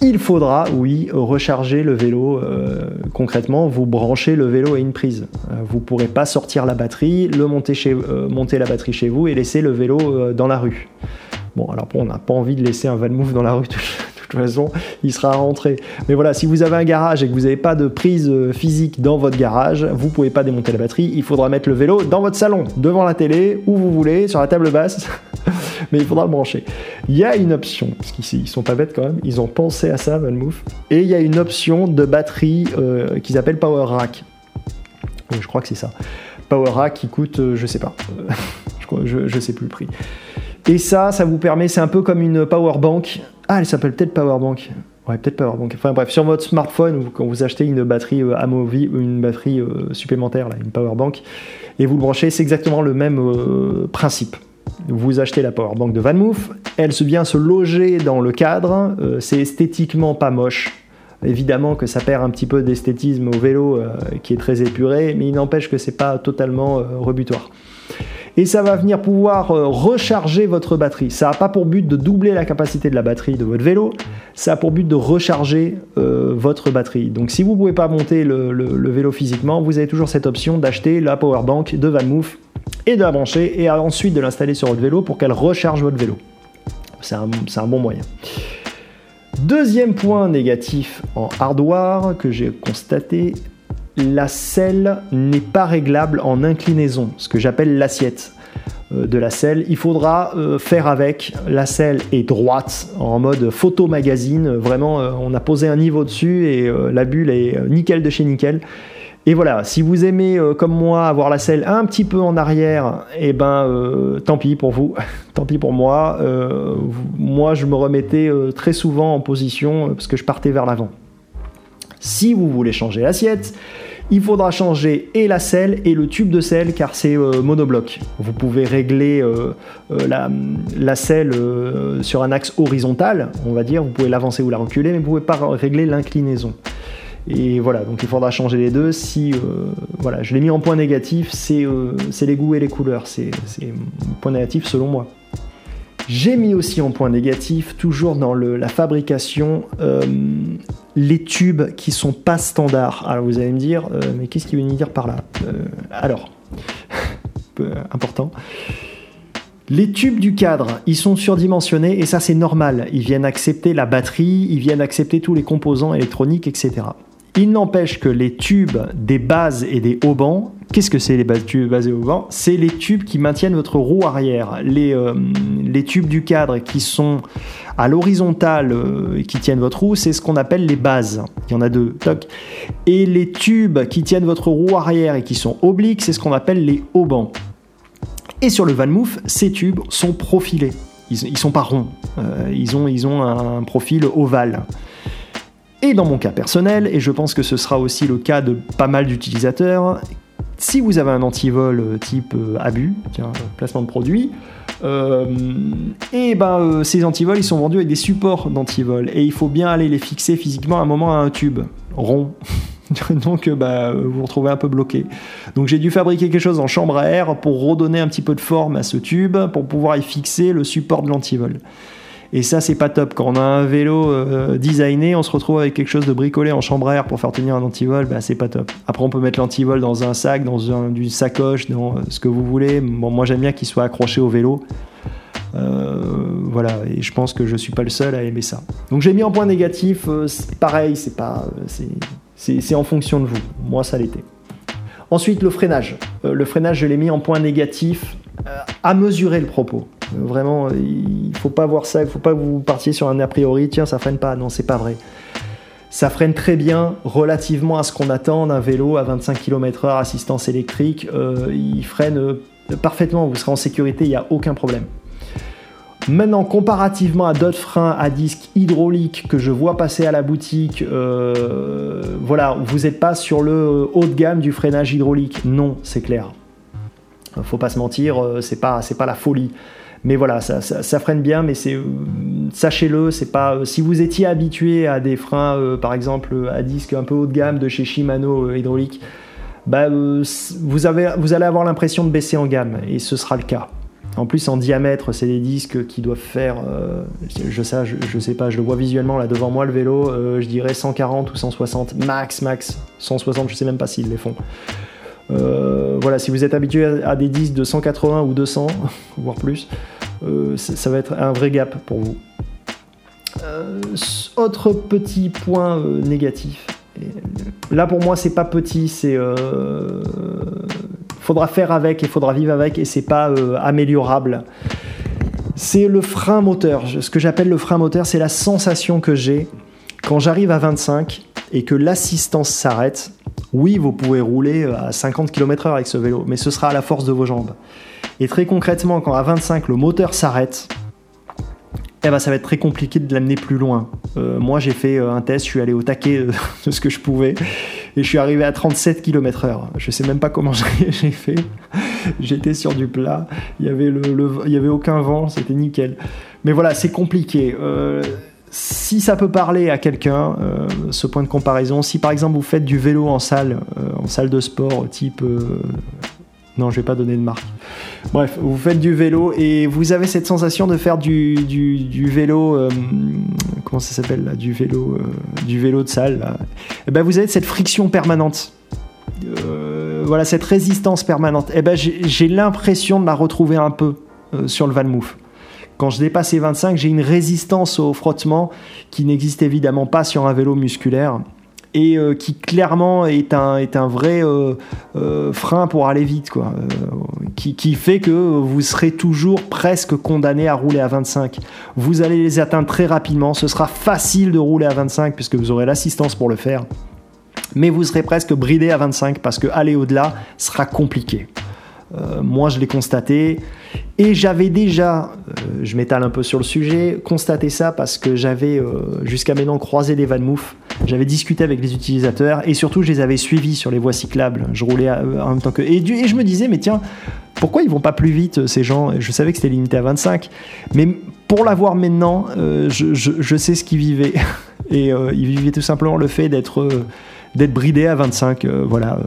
Il faudra, oui, recharger le vélo. Euh, concrètement, vous branchez le vélo à une prise. vous ne pourrez pas sortir la batterie, le monter, chez, la batterie chez vous et laisser le vélo dans la rue. Bon, alors on n'a pas envie de laisser un van-move dans la rue toute façon, il sera rentré. Mais voilà, si vous avez un garage et que vous n'avez pas de prise euh, physique dans votre garage, vous pouvez pas démonter la batterie. Il faudra mettre le vélo dans votre salon, devant la télé, où vous voulez, sur la table basse. Mais il faudra le brancher. Il y a une option, parce qu'ils sont pas bêtes quand même, ils ont pensé à ça, Valmoof. Et il y a une option de batterie euh, qu'ils appellent Power Rack. Je crois que c'est ça. Power Rack qui coûte, euh, je sais pas. je, je sais plus le prix. Et ça, ça vous permet, c'est un peu comme une power bank. Ah, elle s'appelle peut-être power bank. Ouais, peut-être power bank. Enfin bref, sur votre smartphone, quand vous achetez une batterie euh, ou une batterie euh, supplémentaire, là, une power bank, et vous le branchez, c'est exactement le même euh, principe. Vous achetez la power bank de VanMoof, elle vient se loger dans le cadre, c'est esthétiquement pas moche. Évidemment que ça perd un petit peu d'esthétisme au vélo qui est très épuré, mais il n'empêche que c'est pas totalement rebutoire et ça va venir pouvoir euh, recharger votre batterie. Ça n'a pas pour but de doubler la capacité de la batterie de votre vélo, ça a pour but de recharger euh, votre batterie. Donc si vous ne pouvez pas monter le, vélo physiquement, vous avez toujours cette option d'acheter la power bank de VanMoof et de la brancher et ensuite de l'installer sur votre vélo pour qu'elle recharge votre vélo. c'est un, un bon moyen. Deuxième point négatif en hardware que j'ai constaté, la selle n'est pas réglable en inclinaison, ce que j'appelle l'assiette euh, de la selle. Il faudra euh, faire avec. La selle est droite, en mode photo magazine. Vraiment, euh, on a posé un niveau dessus et la bulle est nickel de chez nickel. Et voilà, si vous aimez comme moi avoir la selle un petit peu en arrière, eh ben tant pis pour vous, tant pis pour moi. moi, je me remettais très souvent en position parce que je partais vers l'avant. Si vous voulez changer l'assiette, il faudra changer et la selle et le tube de selle car c'est euh, monobloc. Vous pouvez régler euh, euh, la, selle sur un axe horizontal, on va dire, vous pouvez l'avancer ou la reculer, mais vous ne pouvez pas régler l'inclinaison. Et voilà, donc il faudra changer les deux. Si voilà, je l'ai mis en point négatif, c'est les goûts et les couleurs. C'est point négatif selon moi. J'ai mis aussi en point négatif, toujours dans la fabrication, les tubes qui sont pas standards. Alors vous allez me dire, euh, mais qu'est-ce qu'il veut dire par là euh, Alors, important. Les tubes du cadre, ils sont surdimensionnés et ça c'est normal. Ils viennent accepter la batterie, ils viennent accepter tous les composants électroniques, etc. Il n'empêche que les tubes des bases et des haubans, qu'est-ce que c'est les tubes bases et haubans? C'est les tubes qui maintiennent votre roue arrière. Les, euh, les tubes du cadre qui sont à l'horizontale euh, et qui tiennent votre roue, c'est ce qu'on appelle les bases. Il y en a deux. Toc. Et les tubes qui tiennent votre roue arrière et qui sont obliques, c'est ce qu'on appelle les haubans. Et sur le Vanmoof, ces tubes sont profilés. Ils, ne sont pas ronds. Euh, ils, ont, ils ont un profil ovale. Et dans mon cas personnel, et je pense que ce sera aussi le cas de pas mal d'utilisateurs, si vous avez un antivol euh, type euh, abus, tiens, placement de produit, euh, et ben ces antivols ils sont vendus avec des supports d'antivol et il faut bien aller les fixer physiquement à un moment à un tube rond. Donc bah, vous vous retrouvez un peu bloqué. Donc j'ai dû fabriquer quelque chose en chambre à air pour redonner un petit peu de forme à ce tube pour pouvoir y fixer le support de l'antivol. Et ça, c'est pas top. Quand on a un vélo euh, designé, on se retrouve avec quelque chose de bricolé en chambre air pour faire tenir un antivol, bah, c'est pas top. Après, on peut mettre l'antivol dans un sac, dans une sacoche, dans euh, ce que vous voulez. Moi, j'aime bien qu'il soit accroché au vélo. Euh, voilà, et je pense que je suis pas le seul à aimer ça. Donc j'ai mis en point négatif, pareil, c'est pas, c'est en fonction de vous. Moi, ça l'était. Ensuite, le freinage. le freinage, je l'ai mis en point négatif à mesurer le propos. Vraiment, il faut pas voir ça, il faut pas que vous partiez sur un a priori, tiens, ça freine pas. Non, c'est pas vrai. Ça freine très bien relativement à ce qu'on attend d'un vélo à 25 km/h assistance électrique. Euh, il freine euh, parfaitement, vous serez en sécurité, il n'y a aucun problème. Maintenant, comparativement à d'autres freins à disque hydraulique que je vois passer à la boutique, euh, voilà, vous n'êtes pas sur le haut de gamme du freinage hydraulique. Non, c'est clair. Faut pas se mentir, c'est pas, c'est pas la folie mais voilà, ça, freine bien, mais c'est, euh, sachez-le, c'est pas. Euh, si vous étiez habitué à des freins, euh, par exemple, à disque un peu haut de gamme de chez Shimano hydraulique, bah, vous, avez, vous allez avoir l'impression de baisser en gamme, et ce sera le cas. En plus, en diamètre, c'est des disques qui doivent faire, je, sais, je, sais pas, je le vois visuellement là devant moi le vélo, je dirais 140 ou 160 max, max, 160, je sais même pas s'ils les font. Euh, voilà, si vous êtes habitué à, des disques de 180 ou 200, voire plus, euh, ça va être un vrai gap pour vous. Euh, autre petit point négatif. là pour moi c'est pas petit, c'est faudra faire avec et faudra vivre avec et c'est pas améliorable. C'est le frein moteur. Ce que j'appelle le frein moteur, c'est la sensation que j'ai quand j'arrive à 25 et que l'assistance s'arrête oui, vous pouvez rouler à 50 km/h avec ce vélo, mais ce sera à la force de vos jambes. Et très concrètement, quand à 25 le moteur s'arrête, eh ben, ça va être très compliqué de l'amener plus loin. Euh, moi, j'ai fait euh, un test, je suis allé au taquet euh, de ce que je pouvais, et je suis arrivé à 37 km/h. Je sais même pas comment j'ai fait. J'étais sur du plat, il y avait il y avait aucun vent, c'était nickel. Mais voilà, c'est compliqué si ça peut parler à quelqu'un, euh, ce point de comparaison, si par exemple vous faites du vélo en salle, euh, en salle de sport, type... Euh, non, je vais pas donner de marque. Bref, vous faites du vélo et vous avez cette sensation de faire du, vélo... comment ça s'appelle là Du vélo, du vélo de salle. Et eh ben, vous avez cette friction permanente. voilà, cette résistance permanente. Et eh ben, j'ai l'impression de la retrouver un peu sur le Valmouf Quand je dépasse les 25, j'ai une résistance au frottement qui n'existe évidemment pas sur un vélo musculaire et euh, qui clairement est un, un vrai euh, euh, frein pour aller vite, quoi. Qui, qui, fait que vous serez toujours presque condamné à rouler à 25. Vous allez les atteindre très rapidement, ce sera facile de rouler à 25 puisque vous aurez l'assistance pour le faire, mais vous serez presque bridé à 25 parce que aller au-delà sera compliqué. Euh, moi, je l'ai constaté. Et j'avais déjà, euh, je m'étale un peu sur le sujet, constaté ça parce que j'avais euh, jusqu'à maintenant croisé des Van Moof. J'avais discuté avec les utilisateurs et surtout, je les avais suivis sur les voies cyclables. Je roulais en même temps que. Et, et je me disais, mais tiens, pourquoi ils vont pas plus vite, ces gens? Je savais que c'était limité à 25. Mais pour l'avoir maintenant, je, sais ce qu'ils vivaient. Et ils vivaient tout simplement le fait d'être d'être bridé à 25. Euh, voilà, euh,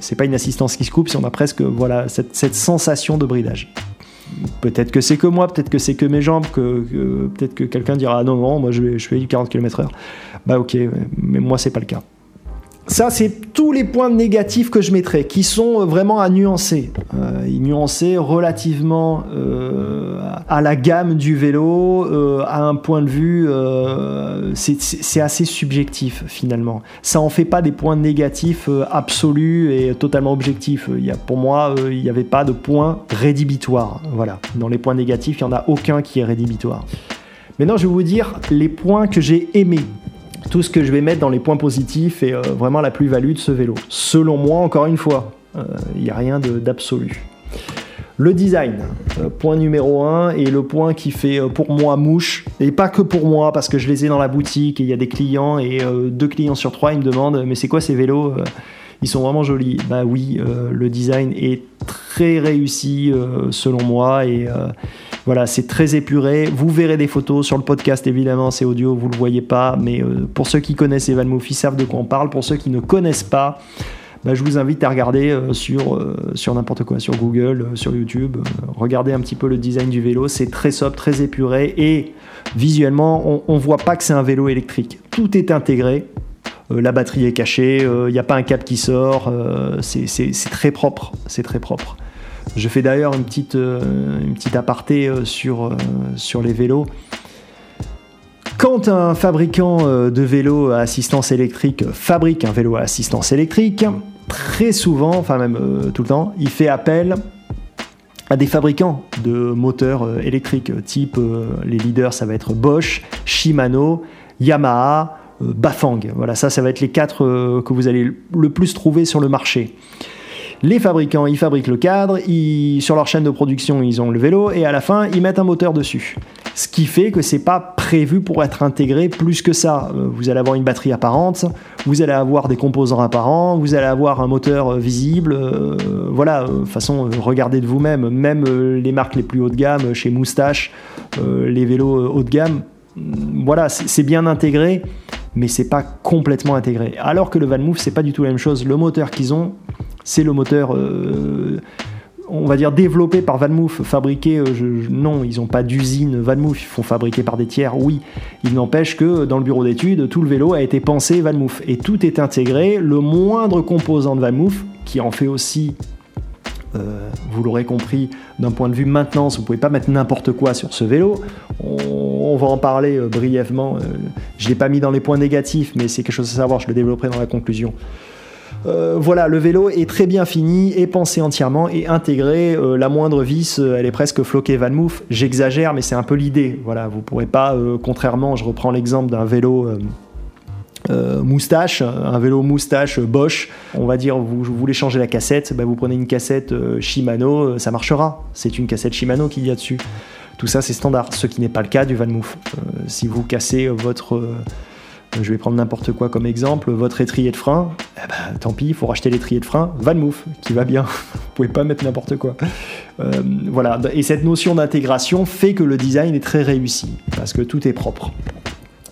c'est pas une assistance qui se coupe, si on a presque voilà cette, sensation de bridage. Peut-être que c'est que moi, peut-être que c'est que mes jambes, peut-être que quelqu'un dira ah non non, moi je, je fais 40 km/h. Bah ok, mais moi c'est pas le cas. Ça, c'est tous les points négatifs que je mettrais, qui sont vraiment à nuancer. Euh, nuancer relativement euh, à la gamme du vélo, euh, à un point de vue, euh, c'est assez subjectif finalement. Ça en fait pas des points négatifs absolus et totalement objectifs. Pour moi, il n'y avait pas de points rédhibitoires. Voilà. Dans les points négatifs, il n'y en a aucun qui est rédhibitoire. Maintenant, je vais vous dire les points que j'ai aimés tout ce que je vais mettre dans les points positifs et euh, vraiment la plus-value de ce vélo. Selon moi, encore une fois, il euh, n'y a rien d'absolu. Le design, euh, point numéro 1 et le point qui fait pour moi mouche, et pas que pour moi parce que je les ai dans la boutique et il y a des clients et deux clients sur trois ils me demandent mais c'est quoi ces vélos Ils sont vraiment jolis. Bah oui, le design est très réussi selon moi et voilà, c'est très épuré. Vous verrez des photos sur le podcast, évidemment, c'est audio, vous ne le voyez pas. Mais euh, pour ceux qui connaissent Evan Moffi savent de quoi on parle. Pour ceux qui ne connaissent pas, bah, je vous invite à regarder euh, sur, euh, sur n'importe quoi, sur Google, sur YouTube. regardez un petit peu le design du vélo. C'est très sobre, très épuré. Et visuellement, on ne voit pas que c'est un vélo électrique. Tout est intégré. la batterie est cachée, il n'y a pas un câble qui sort, c'est très propre, c'est très propre. Je fais d'ailleurs une petite, euh, une aparté euh, sur, euh, sur les vélos. Quand un fabricant de vélos à assistance électrique fabrique un vélo à assistance électrique, très souvent, enfin même tout le temps, il fait appel à des fabricants de moteurs électriques, type les leaders, ça va être Bosch, Shimano, Yamaha, Bafang. Voilà, ça, ça va être les quatre que vous allez le plus trouver sur le marché. Les fabricants, ils fabriquent le cadre, ils, sur leur chaîne de production, ils ont le vélo, et à la fin, ils mettent un moteur dessus. Ce qui fait que c'est pas prévu pour être intégré plus que ça. Euh, vous allez avoir une batterie apparente, vous allez avoir des composants apparents, vous allez avoir un moteur euh, visible. Euh, voilà, de toute façon, regardez de vous-même. Même les marques les plus haut de gamme, chez Moustache, les vélos haut de gamme, mm, voilà, c'est bien intégré, mais c'est pas complètement intégré. Alors que le VanMoof, c'est pas du tout la même chose. Le moteur qu'ils ont, c'est le moteur, euh, on va dire, développé par VanMoof, fabriqué, euh, non, ils n'ont pas d'usine VanMoof, ils font fabriquer par des tiers, oui. Il n'empêche que dans le bureau d'études, tout le vélo a été pensé VanMoof, et tout est intégré, le moindre composant de VanMoof, qui en fait aussi euh, vous l'aurez compris, d'un point de vue maintenance, vous pouvez pas mettre n'importe quoi sur ce vélo. On, va en parler brièvement. je ne l'ai pas mis dans les points négatifs, mais c'est quelque chose à savoir, je le développerai dans la conclusion. Euh, voilà, le vélo est très bien fini, est pensé entièrement et intégré. Euh, la moindre vis, euh, elle est presque floquée Van Moof. J'exagère, mais c'est un peu l'idée. Voilà, vous pourrez pas, contrairement, je reprends l'exemple d'un vélo. moustache, un vélo moustache Bosch, on va dire vous, voulez changer la cassette, bah, vous prenez une cassette Shimano, ça marchera. C'est une cassette Shimano qu'il y a dessus. Tout ça c'est standard, ce qui n'est pas le cas du Van Moof. si vous cassez votre je vais prendre n'importe quoi comme exemple, votre étrier de frein, eh ben, tant pis, il faut racheter l'étrier de frein Van Moof, qui va bien. Vous pouvez pas mettre n'importe quoi. Euh, voilà, et cette notion d'intégration fait que le design est très réussi, parce que tout est propre.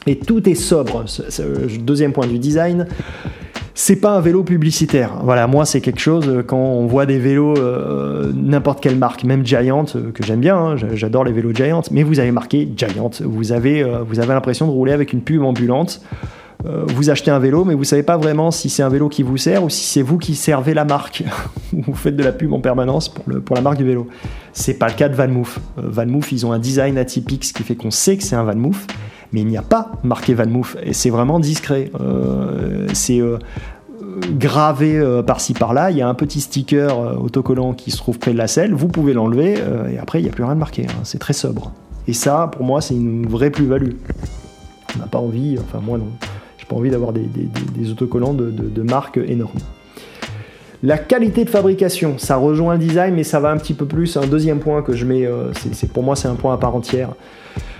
Et tout est sobre. Deuxième point du design, c'est pas un vélo publicitaire. Voilà, moi c'est quelque chose euh, quand on voit des vélos euh, n'importe quelle marque, même Giant que j'aime bien, hein, j'adore les vélos Giant, mais vous avez marqué Giant, vous avez vous avez l'impression de rouler avec une pub ambulante. euh, vous achetez un vélo, mais vous savez pas vraiment si c'est un vélo qui vous sert ou si c'est vous qui servez la marque. vous faites de la pub en permanence pour, le, pour la marque du vélo. C'est pas le cas de VanMoof. Euh, VanMoof, ils ont un design atypique, ce qui fait qu'on sait que c'est un VanMoof, mais il n'y a pas marqué VanMoof et c'est vraiment discret. Euh, c'est gravé par-ci par-là. Il y a un petit sticker autocollant qui se trouve près de la selle. Vous pouvez l'enlever et après il n'y a plus rien de marqué. Hein. C'est très sobre. Et ça, pour moi, c'est une vraie plus-value. On n'a pas envie, enfin moi non pas envie d'avoir des, autocollants de, de, marque énormes. La qualité de fabrication, ça rejoint le design, mais ça va un petit peu plus. Un deuxième point que je mets, euh, c'est pour moi c'est un point à part entière.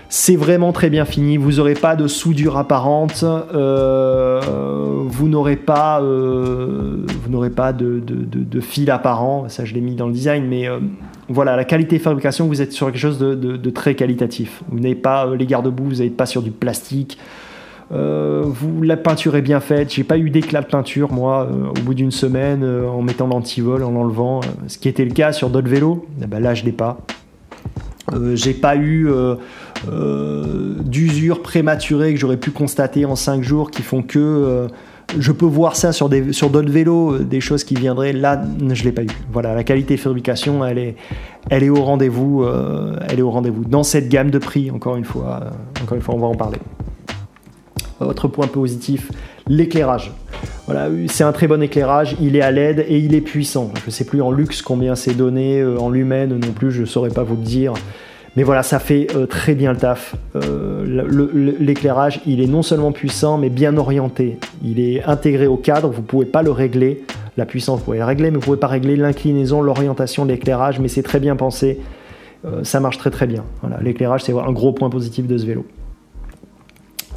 C'est vraiment très bien fini. Vous n'aurez pas de soudure apparente. Euh, vous n'aurez pas, euh, de, fil apparent. Ça, je l'ai mis dans le design, mais voilà, la qualité de fabrication, vous êtes sur quelque chose de, très qualitatif. Vous n'avez pas les garde-boue, vous n'êtes pas sur du plastique. Euh, la peinture est bien faite. J'ai pas eu d'éclat de peinture, moi, euh, au bout d'une semaine, euh, en mettant l'antivol, en l'enlevant. ce qui était le cas sur d'autres vélos. Eh ben là, je l'ai pas. J'ai pas eu d'usure prématurée que j'aurais pu constater en 5 jours qui font que je peux voir ça sur d'autres sur vélos, des choses qui viendraient. Là, je l'ai pas eu. Voilà, la qualité de fabrication, elle est, elle est au rendez-vous. elle est au rendez-vous dans cette gamme de prix. Encore une fois, encore une fois, on va en parler. Autre point positif, l'éclairage. Voilà, c'est un très bon éclairage, il est à LED et il est puissant. Je ne sais plus en luxe combien c'est donné, euh, en lumen non plus, je ne saurais pas vous le dire. Mais voilà, ça fait euh, très bien le taf. Euh, l'éclairage, il est non seulement puissant, mais bien orienté. Il est intégré au cadre, vous ne pouvez pas le régler. La puissance, vous pouvez la régler, mais vous ne pouvez pas régler l'inclinaison, l'orientation l'éclairage, mais c'est très bien pensé. ça marche très très bien. Voilà, l'éclairage, c'est un gros point positif de ce vélo.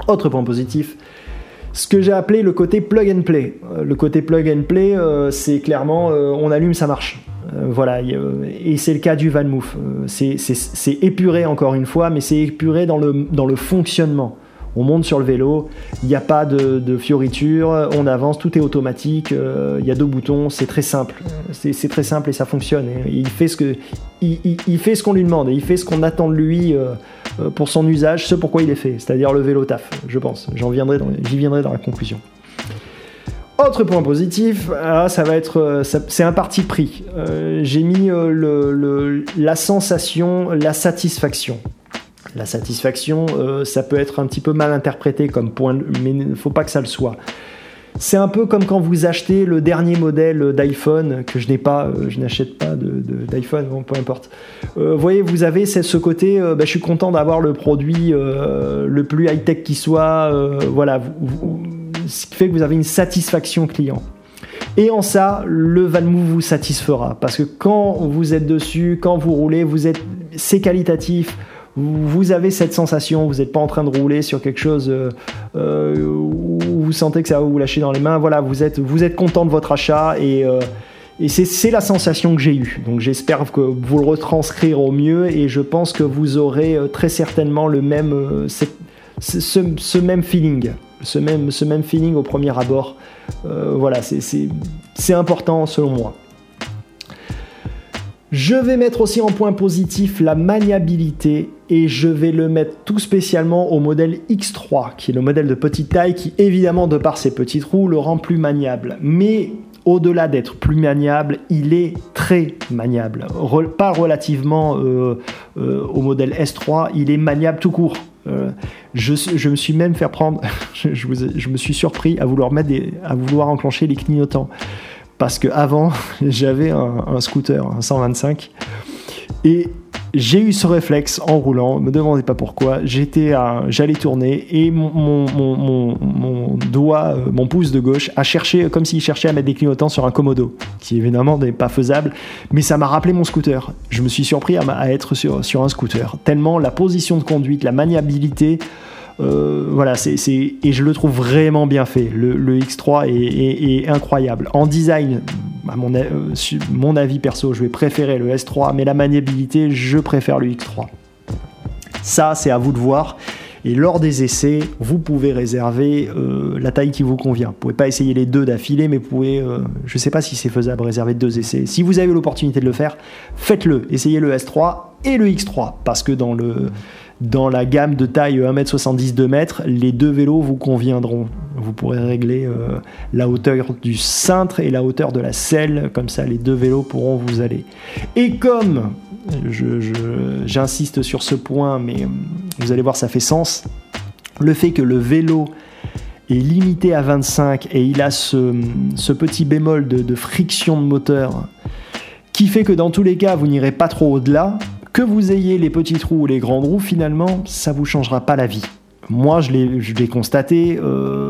Autre point positif, ce que j'ai appelé le côté plug and play. Euh, le côté plug and play, euh, c'est clairement euh, on allume, ça marche. voilà, et c'est le cas du VanMoof. c'est épuré encore une fois, mais c'est épuré dans le, dans le fonctionnement on monte sur le vélo, il n'y a pas de, fioritures, on avance, tout est automatique, il y a deux boutons, c'est très simple. C'est très simple et ça fonctionne. il fait ce qu'on lui demande et il fait ce qu'on attend de lui pour son usage, ce pourquoi il est fait, c'est-à-dire le vélo taf, je pense. J'y viendrai, viendrai dans la conclusion. Autre point positif, ah, ça va être, c'est un parti pris. J'ai mis la sensation, la satisfaction. La satisfaction, euh, ça peut être un petit peu mal interprété comme point, mais il ne faut pas que ça le soit. C'est un peu comme quand vous achetez le dernier modèle d'iPhone que je n'ai pas, euh, je n'achète pas d'iPhone, de, peu importe. Euh, voyez, vous avez ce côté, bah, je suis content d'avoir le produit le plus high tech qui soit, voilà, ce qui fait que vous avez une satisfaction client. Et en ça, le Valmove vous satisfera parce que quand vous êtes dessus, quand vous roulez, vous êtes, c'est qualitatif vous avez cette sensation, vous n'êtes pas en train de rouler sur quelque chose euh, euh, vous sentez que ça va vous lâcher dans les mains. Voilà, vous êtes, vous êtes content de votre achat et, euh, c'est la sensation que j'ai eue. Donc j'espère que vous le retranscrire au mieux et je pense que vous aurez très certainement le même, ce, même feeling. Ce même, ce même feeling au premier abord. voilà, c'est important selon moi. Je vais mettre aussi en point positif la maniabilité et je vais le mettre tout spécialement au modèle X3 qui est le modèle de petite taille qui évidemment de par ses petites roues le rend plus maniable. Mais au-delà d'être plus maniable, il est très maniable. pas relativement euh, euh, au modèle S3, il est maniable tout court. Euh, je, me suis même fait prendre, je, me suis surpris à vouloir, mettre à vouloir enclencher les clignotants parce que avant j'avais un, scooter, un 125, et j'ai eu ce réflexe en roulant, me demandez pas pourquoi, j'étais j'allais tourner et mon, doigt, euh, mon pouce de gauche a cherché, comme s'il cherchait à mettre des clignotants sur un Komodo, qui évidemment n'est pas faisable, mais ça m'a rappelé mon scooter. Je me suis surpris à, être sur un scooter, tellement la position de conduite, la maniabilité, euh, voilà, c'est, et je le trouve vraiment bien fait. Le, X3 est, incroyable. En design, à mon, euh, mon avis perso, je vais préférer le S3, mais la maniabilité, je préfère le X3. Ça, c'est à vous de voir. Et lors des essais, vous pouvez réserver euh, la taille qui vous convient. Vous pouvez pas essayer les deux d'affilée, mais vous pouvez, je ne sais pas si c'est faisable, réserver deux essais. Si vous avez l'opportunité de le faire, faites-le. Essayez le S3 et le X3, parce que dans le, dans la gamme de taille 1m70 2 m les deux vélos vous conviendront. Vous pourrez régler euh, la hauteur du cintre et la hauteur de la selle, comme ça les deux vélos pourront vous aller. Et comme, j'insiste sur ce point, mais euh, vous allez voir ça fait sens, le fait que le vélo est limité à 25 et il a ce, petit bémol de, friction de moteur qui fait que dans tous les cas vous n'irez pas trop au-delà, que vous ayez les petits trous ou les grandes roues finalement ça vous changera pas la vie. Moi je l'ai constaté, euh,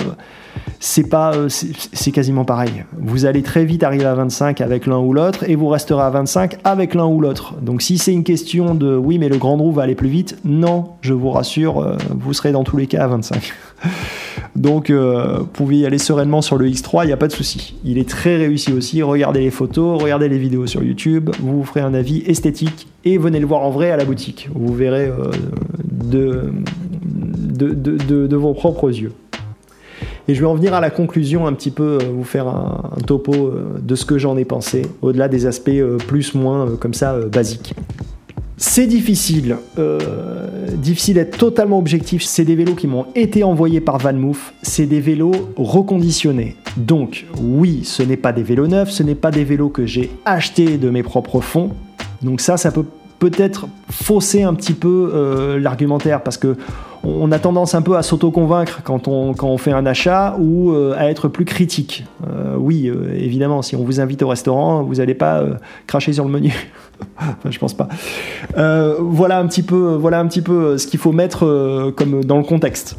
c'est pas, euh, c'est quasiment pareil. Vous allez très vite arriver à 25 avec l'un ou l'autre et vous resterez à 25 avec l'un ou l'autre. Donc si c'est une question de oui mais le grand roue va aller plus vite, non, je vous rassure, euh, vous serez dans tous les cas à 25. Donc vous pouvez y aller sereinement sur le X3, il n'y a pas de souci. Il est très réussi aussi, regardez les photos, regardez les vidéos sur YouTube, vous vous ferez un avis esthétique et venez le voir en vrai à la boutique. Vous verrez de, de vos propres yeux. Et je vais en venir à la conclusion, un petit peu, euh, vous faire un, topo euh, de ce que j'en ai pensé, au-delà des aspects euh, plus, moins, comme ça, basiques. C'est difficile, difficile d'être totalement objectif. C'est des vélos qui m'ont été envoyés par VanMoof. C'est des vélos reconditionnés. Donc, oui, ce n'est pas des vélos neufs, ce n'est pas des vélos que j'ai achetés de mes propres fonds. Donc ça, ça peut peut-être fausser un petit peu l'argumentaire parce que on a tendance un peu à s'auto-convaincre quand on, quand on fait un achat ou euh, à être plus critique. Euh, oui, euh, évidemment, si on vous invite au restaurant, vous n'allez pas cracher sur le menu. enfin, je pense pas. voilà un petit peu, voilà un petit peu ce qu'il faut mettre comme dans le contexte.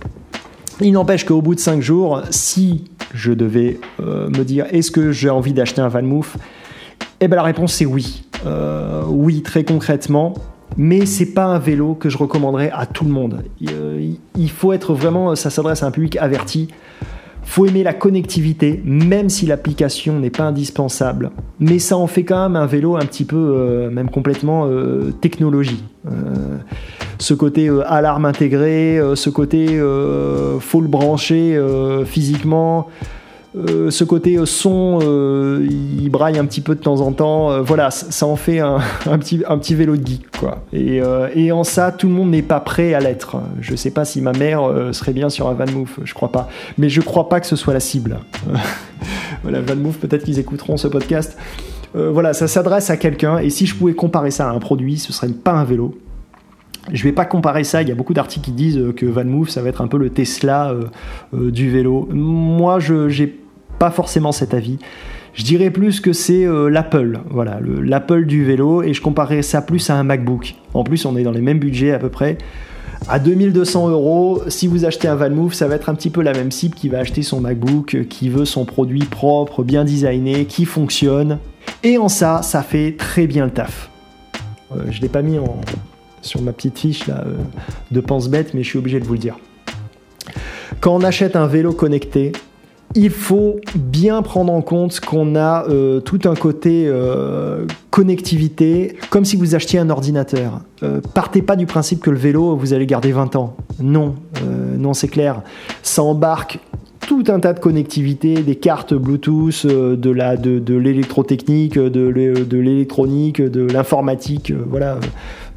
Il n'empêche qu'au bout de 5 jours, si je devais me dire est-ce que j'ai envie d'acheter un Van Moof, eh ben la réponse c'est oui. oui, très concrètement mais c'est pas un vélo que je recommanderais à tout le monde. Euh, il faut être vraiment, ça s'adresse à un public averti. Faut aimer la connectivité, même si l'application n'est pas indispensable. Mais ça en fait quand même un vélo un petit peu, euh, même complètement euh, technologie. ce côté alarme intégrée, ce côté faut le brancher physiquement. Euh, ce côté euh, son, euh, il braille un petit peu de temps en temps. voilà, ça en fait un, petit, un petit vélo de geek, quoi. Et, en ça, tout le monde n'est pas prêt à l'être. Je sais pas si ma mère serait bien sur un Van Move, je crois pas. Mais je crois pas que ce soit la cible. voilà, Van Move, peut-être qu'ils écouteront ce podcast. voilà, ça s'adresse à quelqu'un. Et si je pouvais comparer ça à un produit, ce serait pas un vélo. Je vais pas comparer ça, il y a beaucoup d'articles qui disent que Van Move, ça va être un peu le Tesla du vélo. Moi, je j'ai pas forcément cet avis. Je dirais plus que c'est euh, l'Apple, voilà, l'Apple du vélo, et je comparerais ça plus à un MacBook. En plus, on est dans les mêmes budgets à peu près. À 2200 euros, si vous achetez un VanMoof, ça va être un petit peu la même cible qui va acheter son MacBook, qui veut son produit propre, bien designé, qui fonctionne. Et en ça, ça fait très bien le taf. Euh, je l'ai pas mis sur ma petite fiche là, euh, de pense-bête, mais je suis obligé de vous le dire. Quand on achète un vélo connecté, il faut bien prendre en compte qu'on a euh, tout un côté euh, connectivité, comme si vous achetiez un ordinateur. Euh, partez pas du principe que le vélo, vous allez garder 20 ans. Non, non, c'est clair. Ça embarque tout un tas de connectivité, des cartes Bluetooth, de, l'électrotechnique, de l'électronique, de l'informatique, voilà.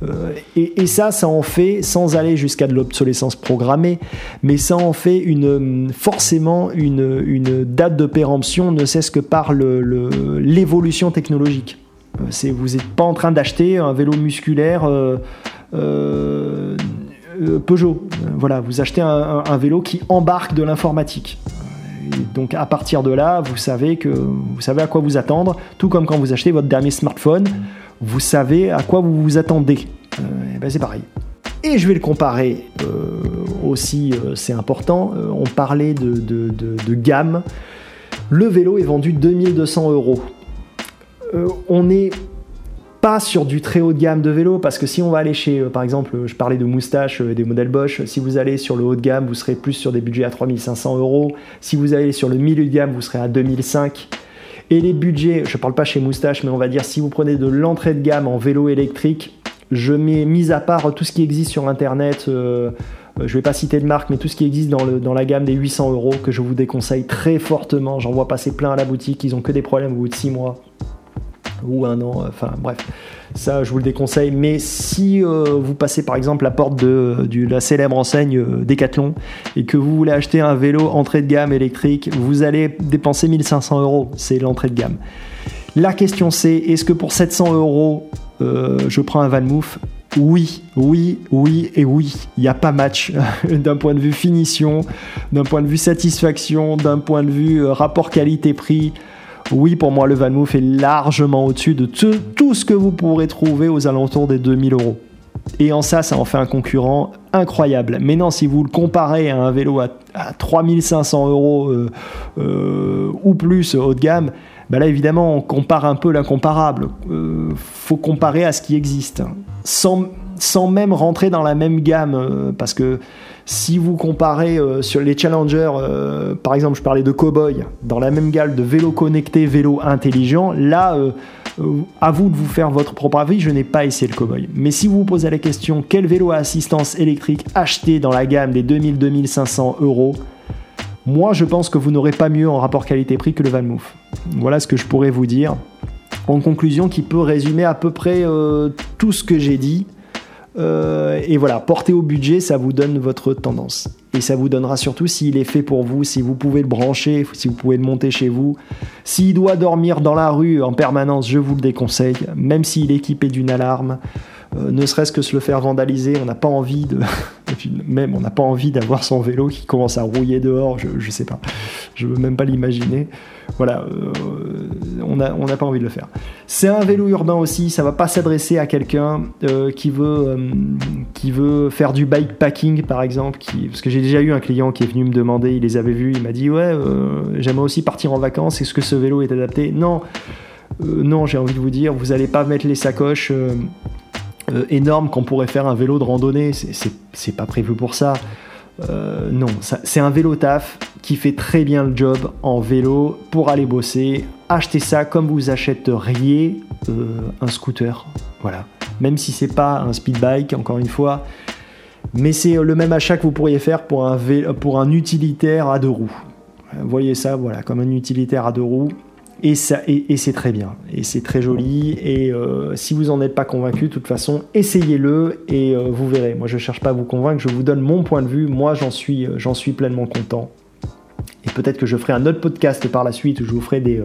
Euh, et, ça, ça en fait, sans aller jusqu'à de l'obsolescence programmée, mais ça en fait une, forcément une, date de péremption, ne cesse que par l'évolution le, technologique. Euh, vous n'êtes pas en train d'acheter un vélo musculaire euh, Peugeot. Voilà, vous achetez un vélo qui embarque de l'informatique. Donc à partir de là, vous savez que vous savez à quoi vous attendre, tout comme quand vous achetez votre dernier smartphone vous savez à quoi vous vous attendez. Euh, ben c'est pareil. Et je vais le comparer euh, aussi, euh, c'est important. on parlait de, de, gamme. Le vélo est vendu 2200 euros. on n'est pas sur du très haut de gamme de vélo parce que si on va aller chez, par exemple, je parlais de moustache, des modèles Bosch, si vous allez sur le haut de gamme, vous serez plus sur des budgets à 3500 euros. Si vous allez sur le milieu de gamme, vous serez à 2005. Et les budgets, je ne parle pas chez Moustache, mais on va dire si vous prenez de l'entrée de gamme en vélo électrique, je mets mis à part tout ce qui existe sur Internet, euh, euh, je ne vais pas citer de marque, mais tout ce qui existe dans, dans la gamme des 800 euros que je vous déconseille très fortement. J'en vois passer plein à la boutique, ils ont que des problèmes au bout de 6 mois. Ou un an, enfin bref. Ça, je vous le déconseille. Mais si euh, vous passez par exemple la porte de, la célèbre enseigne euh, Decathlon et que vous voulez acheter un vélo entrée de gamme électrique, vous allez dépenser 1500 euros. C'est l'entrée de gamme. La question c'est est-ce que pour 700 euros, euh, je prends un VanMoof oui, oui, oui et oui. Il n'y a pas match d'un point de vue finition, d'un point de vue satisfaction, d'un point de vue rapport qualité-prix. Oui, pour moi, le VanMoof est largement au-dessus de tout ce que vous pourrez trouver aux alentours des 2000 euros. Et en ça, ça en fait un concurrent incroyable. Mais si vous le comparez à un vélo à, 3500 euros euh, euh, ou plus haut de gamme, bah là évidemment on compare un peu l'incomparable. Euh, faut comparer à ce qui existe, sans, sans même rentrer dans la même gamme, parce que si vous comparez euh, sur les challengers, euh, par exemple, je parlais de cowboy, dans la même gamme de vélo connecté, vélo intelligent, là, euh, à vous de vous faire votre propre avis. Je n'ai pas essayé le cowboy. Mais si vous vous posez la question, quel vélo à assistance électrique acheter dans la gamme des 2000-2500 euros moi, je pense que vous n'aurez pas mieux en rapport qualité-prix que le VanMoof. Voilà ce que je pourrais vous dire. En conclusion, qui peut résumer à peu près tout ce que j'ai dit. Euh, et voilà, porter au budget, ça vous donne votre tendance. Et ça vous donnera surtout s'il est fait pour vous, si vous pouvez le brancher, si vous pouvez le monter chez vous. S'il doit dormir dans la rue en permanence, je vous le déconseille, même s'il est équipé d'une alarme. Euh, ne serait-ce que se le faire vandaliser, on n'a pas envie de. même on n'a pas envie d'avoir son vélo qui commence à rouiller dehors, je, je sais pas. Je veux même pas l'imaginer. Voilà, euh, on n'a pas envie de le faire. C'est un vélo urbain aussi, ça va pas s'adresser à quelqu'un euh, qui, veut, qui veut faire du bikepacking par exemple, parce que j'ai déjà eu un client qui est venu me demander, il les avait vus, il m'a dit ouais, j'aimerais aussi partir en vacances, est-ce que ce vélo est adapté? Non, non, j'ai envie de vous dire, vous n'allez pas mettre les sacoches euh, énorme qu'on pourrait faire un vélo de randonnée. C'est pas prévu pour ça. Euh, non, c'est un vélo taf qui fait très bien le job en vélo pour aller bosser. Achetez ça comme vous achèteriez euh, un scooter. Voilà. Même si c'est pas un speed bike, encore une fois. Mais c'est le même achat que vous pourriez faire pour un, pour un utilitaire à deux roues. Voyez ça, voilà, comme un utilitaire à deux roues. Et, et, c'est très bien, et c'est très joli. Et euh, si vous n'en êtes pas convaincu, de toute façon, essayez-le et euh, vous verrez. Moi, je ne cherche pas à vous convaincre, je vous donne mon point de vue. Moi, j'en suis, euh, j'en suis pleinement content. Et peut-être que je ferai un autre podcast par la suite où je vous ferai des,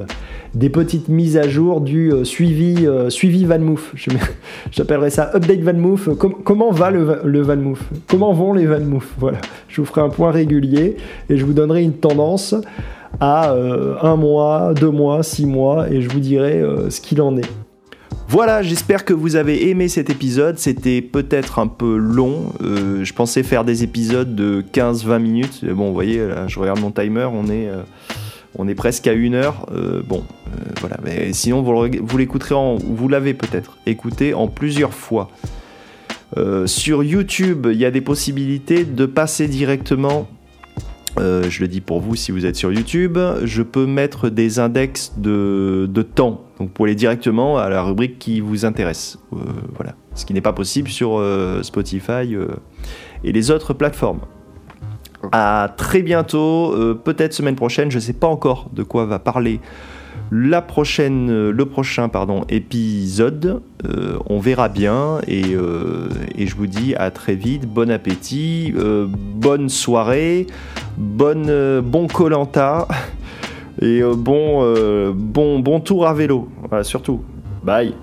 des petites mises à jour du suivi, suivi VanMoof. J'appellerai ça Update VanMoof. comment va le, le VanMoof Comment vont les VanMoof Voilà. Je vous ferai un point régulier et je vous donnerai une tendance à euh, un mois, deux mois, six mois, et je vous dirai euh, ce qu'il en est. Voilà, j'espère que vous avez aimé cet épisode. C'était peut-être un peu long. Euh, je pensais faire des épisodes de 15-20 minutes. Bon, vous voyez, là, je regarde mon timer, on est, on est presque à une heure. bon, voilà. Mais sinon, vous, l'écouterez, vous l'avez peut-être écouté en plusieurs fois. sur YouTube, il y a des possibilités de passer directement euh, je le dis pour vous si vous êtes sur YouTube, je peux mettre des index de, temps. Donc pour aller directement à la rubrique qui vous intéresse. Euh, voilà. Ce qui n'est pas possible sur euh, Spotify et les autres plateformes. À très bientôt, peut-être semaine prochaine, je ne sais pas encore de quoi va parler la prochaine, le prochain pardon, épisode. on verra bien et, et, je vous dis à très vite, bon appétit, bonne soirée bonne, euh, bon Colanta et euh, bon, euh, bon, bon tour à vélo. Voilà, surtout. Bye.